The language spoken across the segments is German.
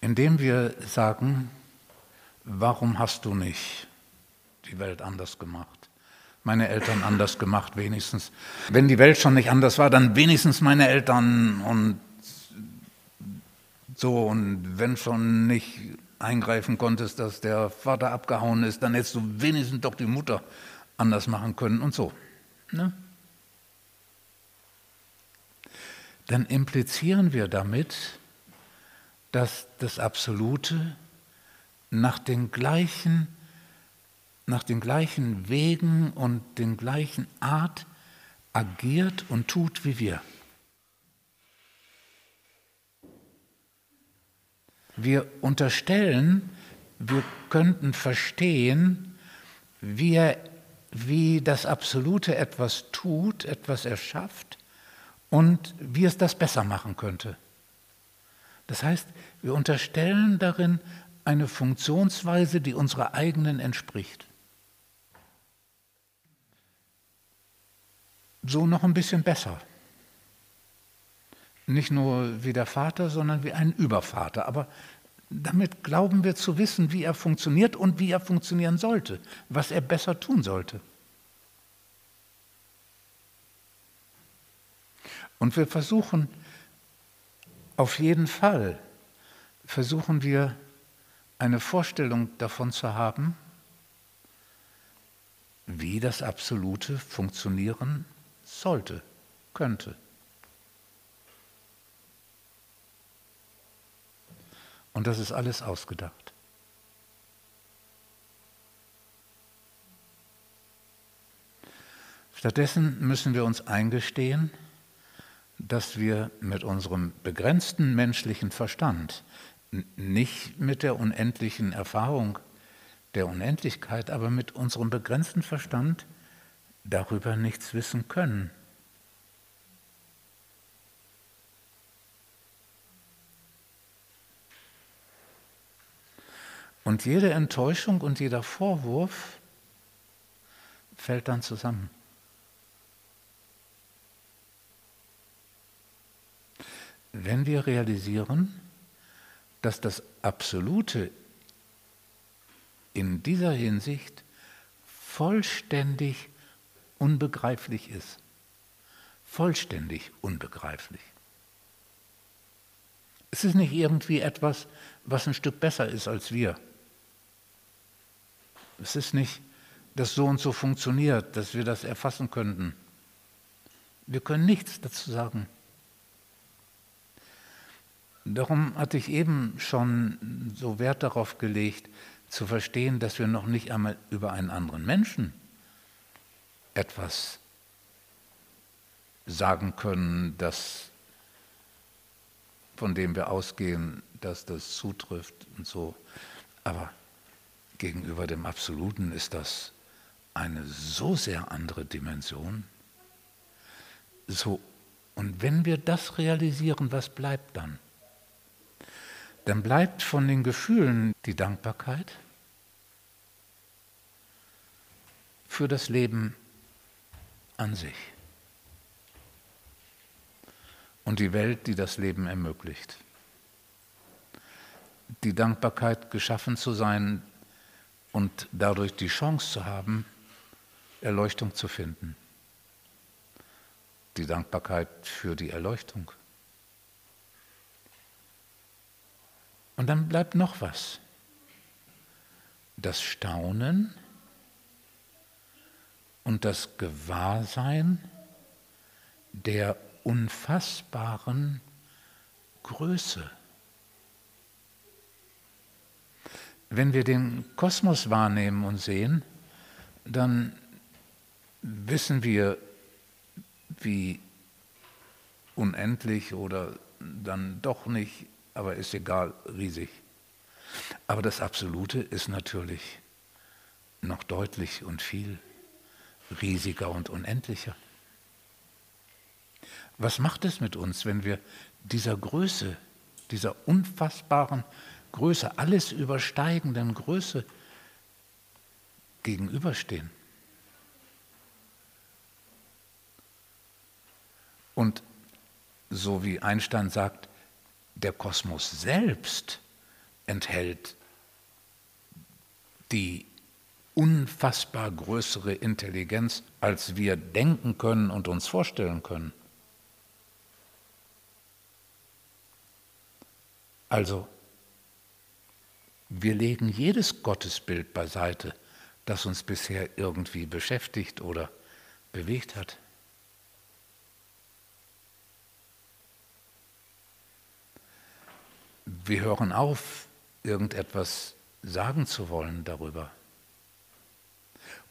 indem wir sagen, warum hast du nicht die Welt anders gemacht? Meine Eltern anders gemacht, wenigstens. Wenn die Welt schon nicht anders war, dann wenigstens meine Eltern und so. Und wenn schon nicht eingreifen konntest, dass der Vater abgehauen ist, dann hättest du wenigstens doch die Mutter anders machen können und so. Ne? Dann implizieren wir damit, dass das Absolute nach den gleichen, nach den gleichen Wegen und den gleichen Art agiert und tut wie wir. Wir unterstellen, wir könnten verstehen, wie, er, wie das Absolute etwas tut, etwas erschafft und wie es das besser machen könnte. Das heißt, wir unterstellen darin eine Funktionsweise, die unserer eigenen entspricht. So noch ein bisschen besser. Nicht nur wie der Vater, sondern wie ein Übervater. Aber damit glauben wir zu wissen, wie er funktioniert und wie er funktionieren sollte, was er besser tun sollte. Und wir versuchen auf jeden Fall versuchen wir eine Vorstellung davon zu haben, wie das Absolute funktionieren sollte, könnte. Und das ist alles ausgedacht. Stattdessen müssen wir uns eingestehen, dass wir mit unserem begrenzten menschlichen Verstand, nicht mit der unendlichen Erfahrung der Unendlichkeit, aber mit unserem begrenzten Verstand darüber nichts wissen können. Und jede Enttäuschung und jeder Vorwurf fällt dann zusammen. Wenn wir realisieren, dass das Absolute in dieser Hinsicht vollständig unbegreiflich ist. Vollständig unbegreiflich. Es ist nicht irgendwie etwas, was ein Stück besser ist als wir. Es ist nicht, dass so und so funktioniert, dass wir das erfassen könnten. Wir können nichts dazu sagen. Darum hatte ich eben schon so Wert darauf gelegt, zu verstehen, dass wir noch nicht einmal über einen anderen Menschen etwas sagen können, das, von dem wir ausgehen, dass das zutrifft und so. Aber gegenüber dem Absoluten ist das eine so sehr andere Dimension. So, und wenn wir das realisieren, was bleibt dann? Dann bleibt von den Gefühlen die Dankbarkeit für das Leben an sich und die Welt, die das Leben ermöglicht. Die Dankbarkeit, geschaffen zu sein und dadurch die Chance zu haben, Erleuchtung zu finden. Die Dankbarkeit für die Erleuchtung. Und dann bleibt noch was. Das Staunen und das Gewahrsein der unfassbaren Größe. Wenn wir den Kosmos wahrnehmen und sehen, dann wissen wir, wie unendlich oder dann doch nicht aber ist egal, riesig. Aber das Absolute ist natürlich noch deutlich und viel riesiger und unendlicher. Was macht es mit uns, wenn wir dieser Größe, dieser unfassbaren Größe, alles übersteigenden Größe gegenüberstehen? Und so wie Einstein sagt, der Kosmos selbst enthält die unfassbar größere Intelligenz, als wir denken können und uns vorstellen können. Also, wir legen jedes Gottesbild beiseite, das uns bisher irgendwie beschäftigt oder bewegt hat. Wir hören auf, irgendetwas sagen zu wollen darüber.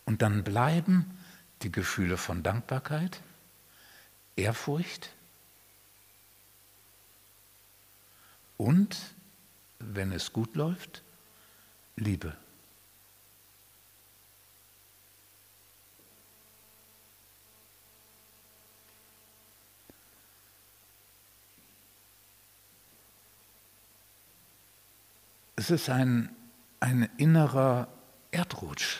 Und dann bleiben die Gefühle von Dankbarkeit, Ehrfurcht und, wenn es gut läuft, Liebe. Es ist ein, ein innerer Erdrutsch.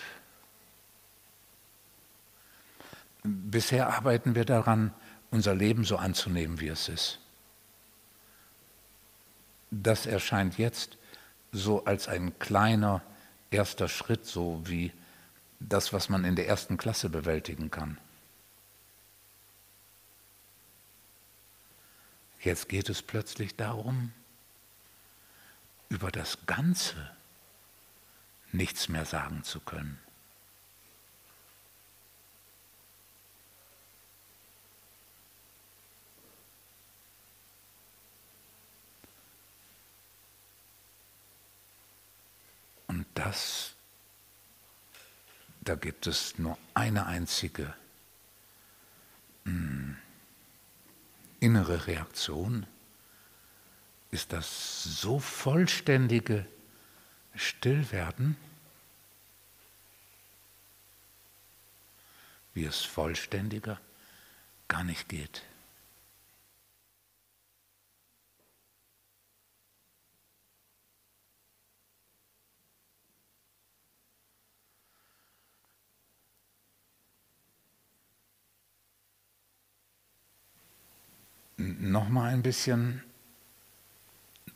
Bisher arbeiten wir daran, unser Leben so anzunehmen, wie es ist. Das erscheint jetzt so als ein kleiner erster Schritt, so wie das, was man in der ersten Klasse bewältigen kann. Jetzt geht es plötzlich darum, über das Ganze nichts mehr sagen zu können. Und das, da gibt es nur eine einzige hm, innere Reaktion ist das so vollständige Stillwerden, wie es vollständiger gar nicht geht. Nochmal ein bisschen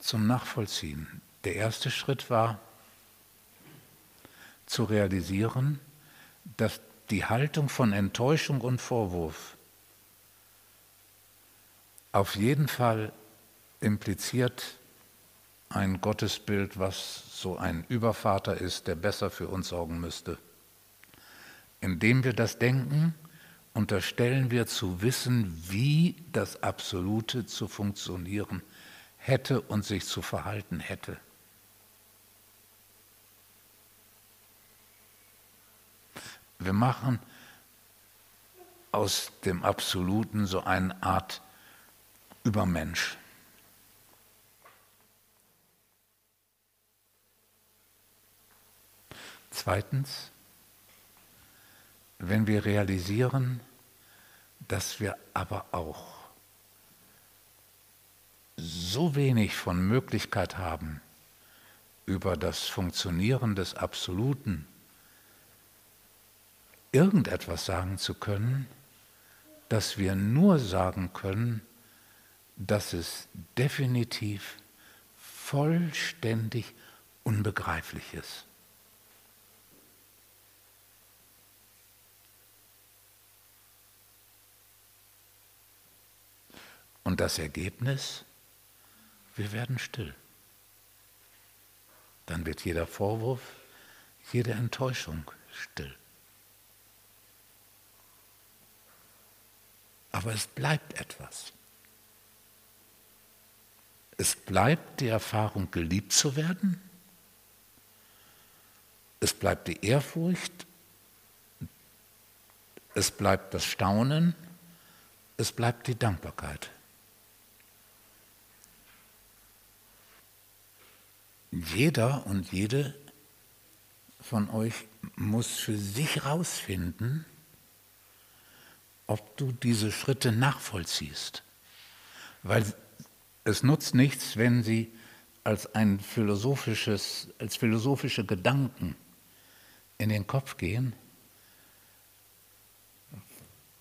zum Nachvollziehen. Der erste Schritt war zu realisieren, dass die Haltung von Enttäuschung und Vorwurf auf jeden Fall impliziert ein Gottesbild, was so ein Übervater ist, der besser für uns sorgen müsste. Indem wir das denken, unterstellen wir zu wissen, wie das Absolute zu funktionieren hätte und sich zu verhalten hätte. Wir machen aus dem Absoluten so eine Art Übermensch. Zweitens, wenn wir realisieren, dass wir aber auch so wenig von Möglichkeit haben, über das Funktionieren des Absoluten irgendetwas sagen zu können, dass wir nur sagen können, dass es definitiv vollständig unbegreiflich ist. Und das Ergebnis? Wir werden still. Dann wird jeder Vorwurf, jede Enttäuschung still. Aber es bleibt etwas. Es bleibt die Erfahrung, geliebt zu werden. Es bleibt die Ehrfurcht. Es bleibt das Staunen. Es bleibt die Dankbarkeit. Jeder und jede von euch muss für sich herausfinden, ob du diese Schritte nachvollziehst. Weil es nutzt nichts, wenn sie als ein philosophisches, als philosophische Gedanken in den Kopf gehen,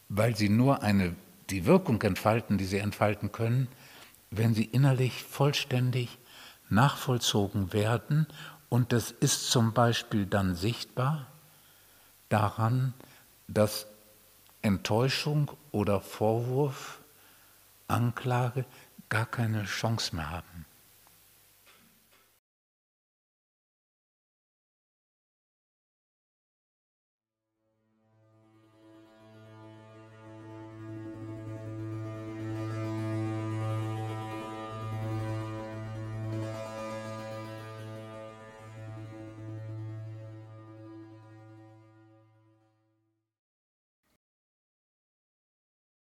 weil sie nur eine, die Wirkung entfalten, die sie entfalten können, wenn sie innerlich vollständig nachvollzogen werden und das ist zum Beispiel dann sichtbar daran, dass Enttäuschung oder Vorwurf, Anklage gar keine Chance mehr haben.